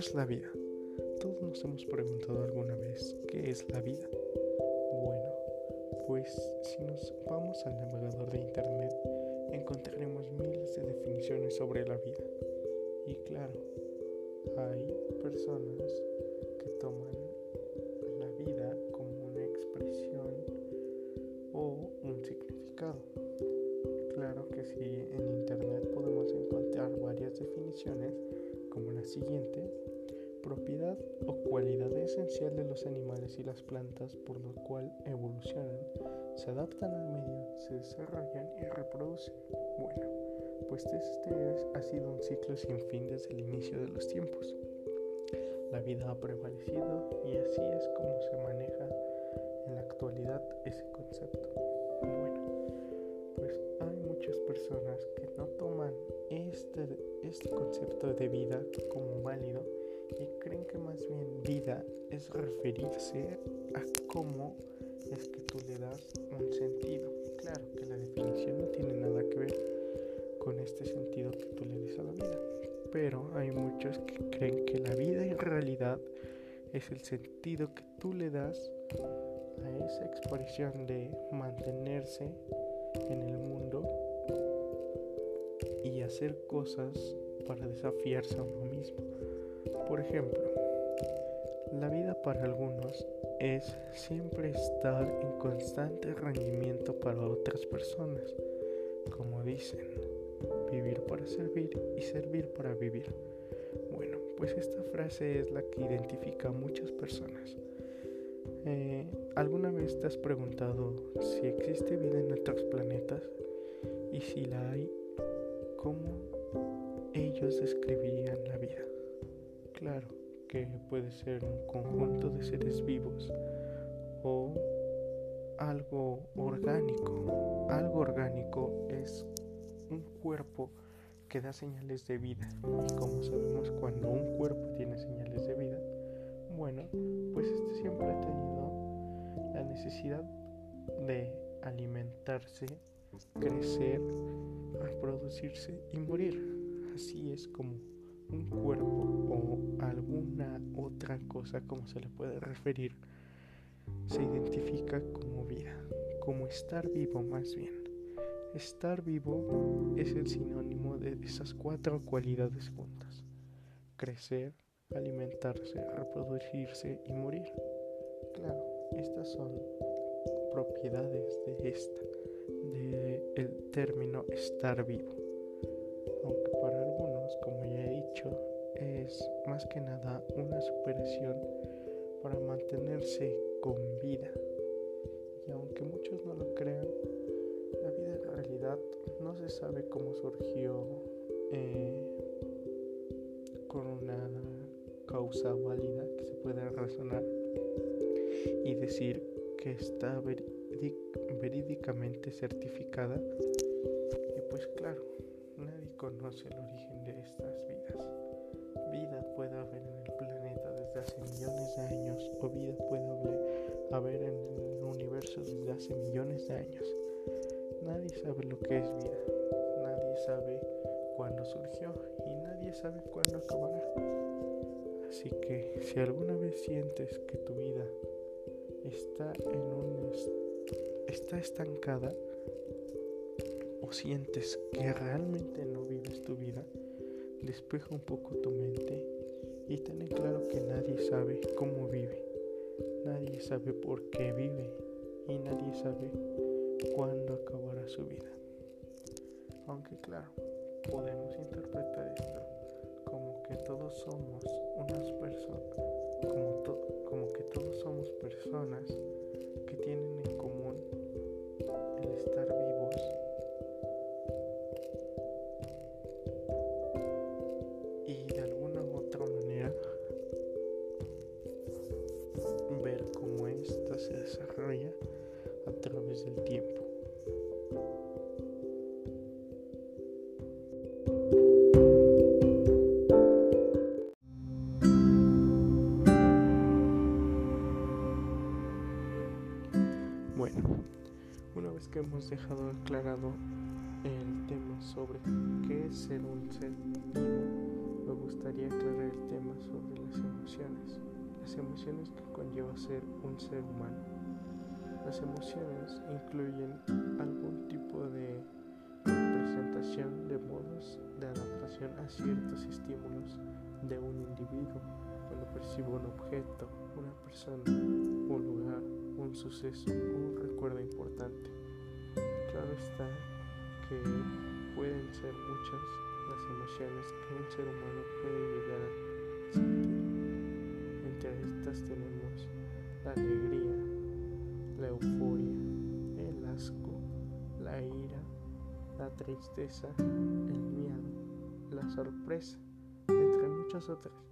es la vida? Todos nos hemos preguntado alguna vez qué es la vida. Bueno, pues si nos vamos al navegador de internet encontraremos miles de definiciones sobre la vida. Y claro, hay personas que toman la vida como una expresión o un significado. Claro que si en internet podemos encontrar varias definiciones como la siguiente, propiedad o cualidad esencial de los animales y las plantas por lo cual evolucionan, se adaptan al medio, se desarrollan y reproducen. Bueno, pues este ha sido un ciclo sin fin desde el inicio de los tiempos. La vida ha prevalecido y así es como se maneja en la actualidad ese concepto. Bueno, pues hay muchas personas que no toman este, este concepto de vida como válido y creen que más bien vida es referirse a cómo es que tú le das un sentido. Claro que la definición no tiene nada que ver con este sentido que tú le des a la vida, pero hay muchos que creen que la vida en realidad es el sentido que tú le das a esa expresión de mantenerse en el mundo y hacer cosas para desafiarse a uno mismo. Por ejemplo, la vida para algunos es siempre estar en constante rendimiento para otras personas, como dicen, vivir para servir y servir para vivir. Bueno, pues esta frase es la que identifica a muchas personas. Eh, ¿Alguna vez te has preguntado si existe vida en otros planetas? Y si la hay, ¿cómo ellos describirían la vida? Claro que puede ser un conjunto de seres vivos o algo orgánico. Algo orgánico es un cuerpo que da señales de vida. Y como sabemos, cuando un cuerpo tiene señales de vida, bueno, pues este siempre ha tenido la necesidad de alimentarse, crecer, reproducirse y morir. Así es como un cuerpo o alguna otra cosa, como se le puede referir, se identifica como vida, como estar vivo más bien. Estar vivo es el sinónimo de esas cuatro cualidades juntas. Crecer, alimentarse, reproducirse y morir. Claro, estas son propiedades de esta, de el término estar vivo. Aunque para es más que nada una superación para mantenerse con vida. Y aunque muchos no lo crean, la vida en realidad no se sabe cómo surgió eh, con una causa válida que se pueda razonar y decir que está verídicamente certificada. Y pues claro, nadie conoce el origen de estas vidas. Vida puede haber en el planeta desde hace millones de años o vida puede haber en el universo desde hace millones de años. Nadie sabe lo que es vida. Nadie sabe cuándo surgió y nadie sabe cuándo acabará. Así que si alguna vez sientes que tu vida está en un está estancada sientes que realmente no vives tu vida, despeja un poco tu mente y ten en claro que nadie sabe cómo vive, nadie sabe por qué vive y nadie sabe cuándo acabará su vida. Aunque claro, podemos interpretar esto como que todos somos unas personas, como que todos somos personas Bueno, una vez que hemos dejado aclarado el tema sobre qué es ser un ser vivo, me gustaría aclarar el tema sobre las emociones, las emociones que conlleva ser un ser humano. Las emociones incluyen algún tipo de representación de modos de adaptación a ciertos estímulos de un individuo cuando percibe un objeto, una persona, un lugar, un suceso un recuerdo importante. Claro está que pueden ser muchas las emociones que un ser humano puede llegar a sentir. Entre estas tenemos la alegría, la euforia, el asco, la ira, la tristeza, el miedo, la sorpresa, entre muchas otras.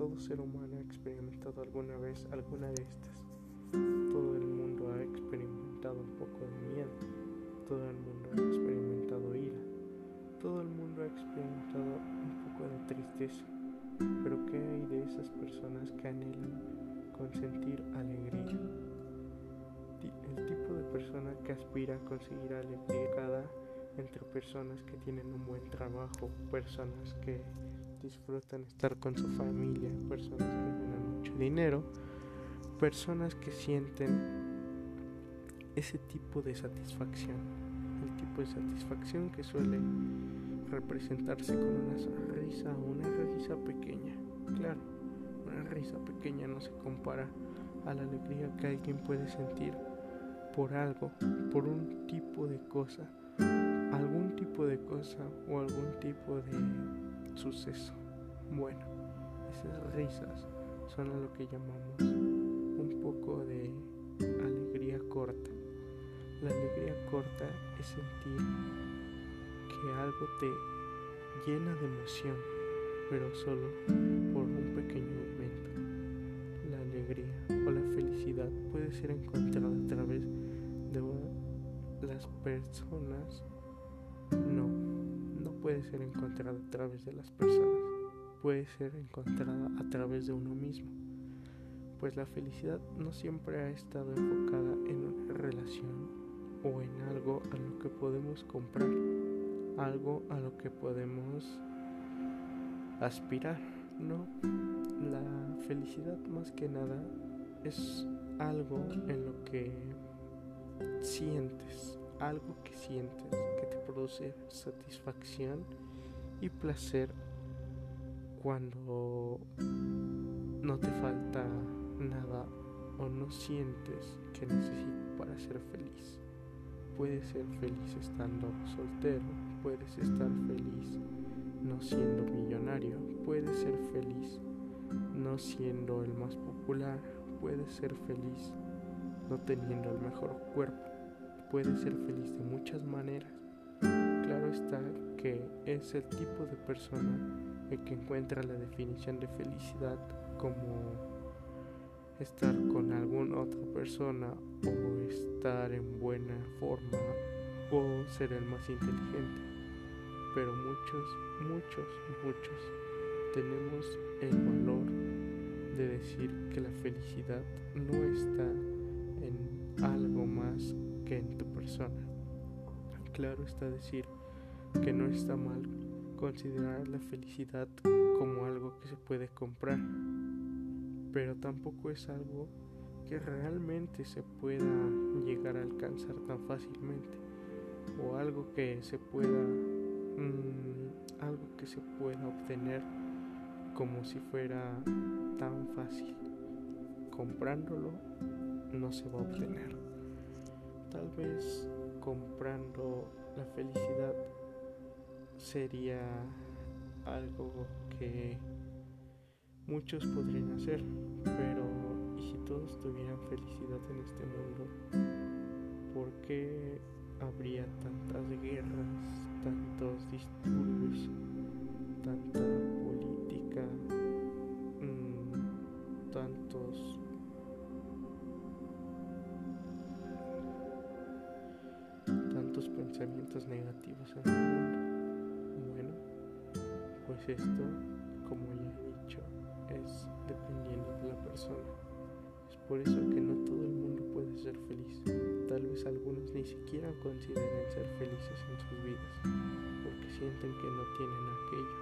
Todo ser humano ha experimentado alguna vez alguna de estas. Todo el mundo ha experimentado un poco de miedo. Todo el mundo ha experimentado ira. Todo el mundo ha experimentado un poco de tristeza. Pero ¿qué hay de esas personas que anhelan con sentir alegría? El tipo de persona que aspira a conseguir alegría cada entre personas que tienen un buen trabajo, personas que disfrutan estar con su familia, personas que ganan mucho dinero, personas que sienten ese tipo de satisfacción, el tipo de satisfacción que suele representarse con una sonrisa una risa pequeña. Claro, una risa pequeña no se compara a la alegría que alguien puede sentir por algo, por un tipo de cosa, algún tipo de cosa o algún tipo de suceso. Bueno, esas risas son a lo que llamamos un poco de alegría corta. La alegría corta es sentir que algo te llena de emoción, pero solo por un pequeño momento. La alegría o la felicidad puede ser encontrada a través de las personas. Puede ser encontrada a través de las personas, puede ser encontrada a través de uno mismo, pues la felicidad no siempre ha estado enfocada en una relación o en algo a lo que podemos comprar, algo a lo que podemos aspirar, no. La felicidad más que nada es algo en lo que sientes, algo que sientes que te produce satisfacción y placer cuando no te falta nada o no sientes que necesitas para ser feliz. Puedes ser feliz estando soltero, puedes estar feliz no siendo millonario, puedes ser feliz no siendo el más popular, puedes ser feliz no teniendo el mejor cuerpo puede ser feliz de muchas maneras. Claro está que es el tipo de persona el que encuentra la definición de felicidad como estar con alguna otra persona o estar en buena forma o ser el más inteligente. Pero muchos, muchos, muchos tenemos el valor de decir que la felicidad no está en algo más en tu persona. Claro está decir que no está mal considerar la felicidad como algo que se puede comprar, pero tampoco es algo que realmente se pueda llegar a alcanzar tan fácilmente o algo que se pueda mm, algo que se pueda obtener como si fuera tan fácil comprándolo no se va a obtener Tal vez comprando la felicidad sería algo que muchos podrían hacer, pero ¿y si todos tuvieran felicidad en este mundo? ¿Por qué habría tantas guerras, tantos disturbios, tanta pensamientos negativos en el mundo? Bueno, pues esto, como ya he dicho, es dependiendo de la persona. Es por eso que no todo el mundo puede ser feliz. Tal vez algunos ni siquiera consideren ser felices en sus vidas, porque sienten que no tienen aquello.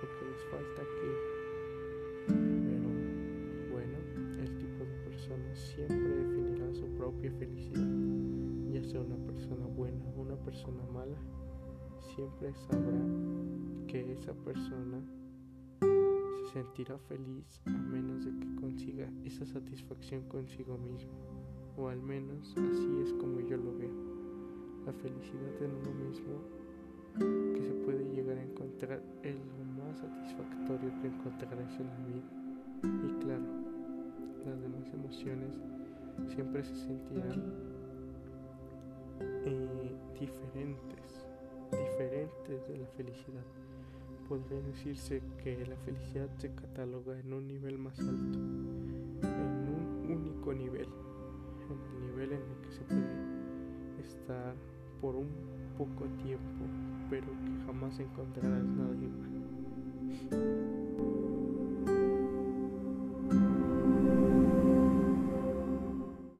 porque les falta aquí. Pero bueno, el tipo de persona siempre definirá su propia felicidad, sea una persona buena o una persona mala, siempre sabrá que esa persona se sentirá feliz a menos de que consiga esa satisfacción consigo mismo, o al menos así es como yo lo veo. La felicidad en uno mismo que se puede llegar a encontrar es lo más satisfactorio que encontrarás en la vida. Y claro, las demás emociones siempre se sentirán eh, diferentes, diferentes de la felicidad. Podría decirse que la felicidad se cataloga en un nivel más alto, en un único nivel, en el nivel en el que se puede estar por un poco tiempo pero que jamás encontrarás nada igual.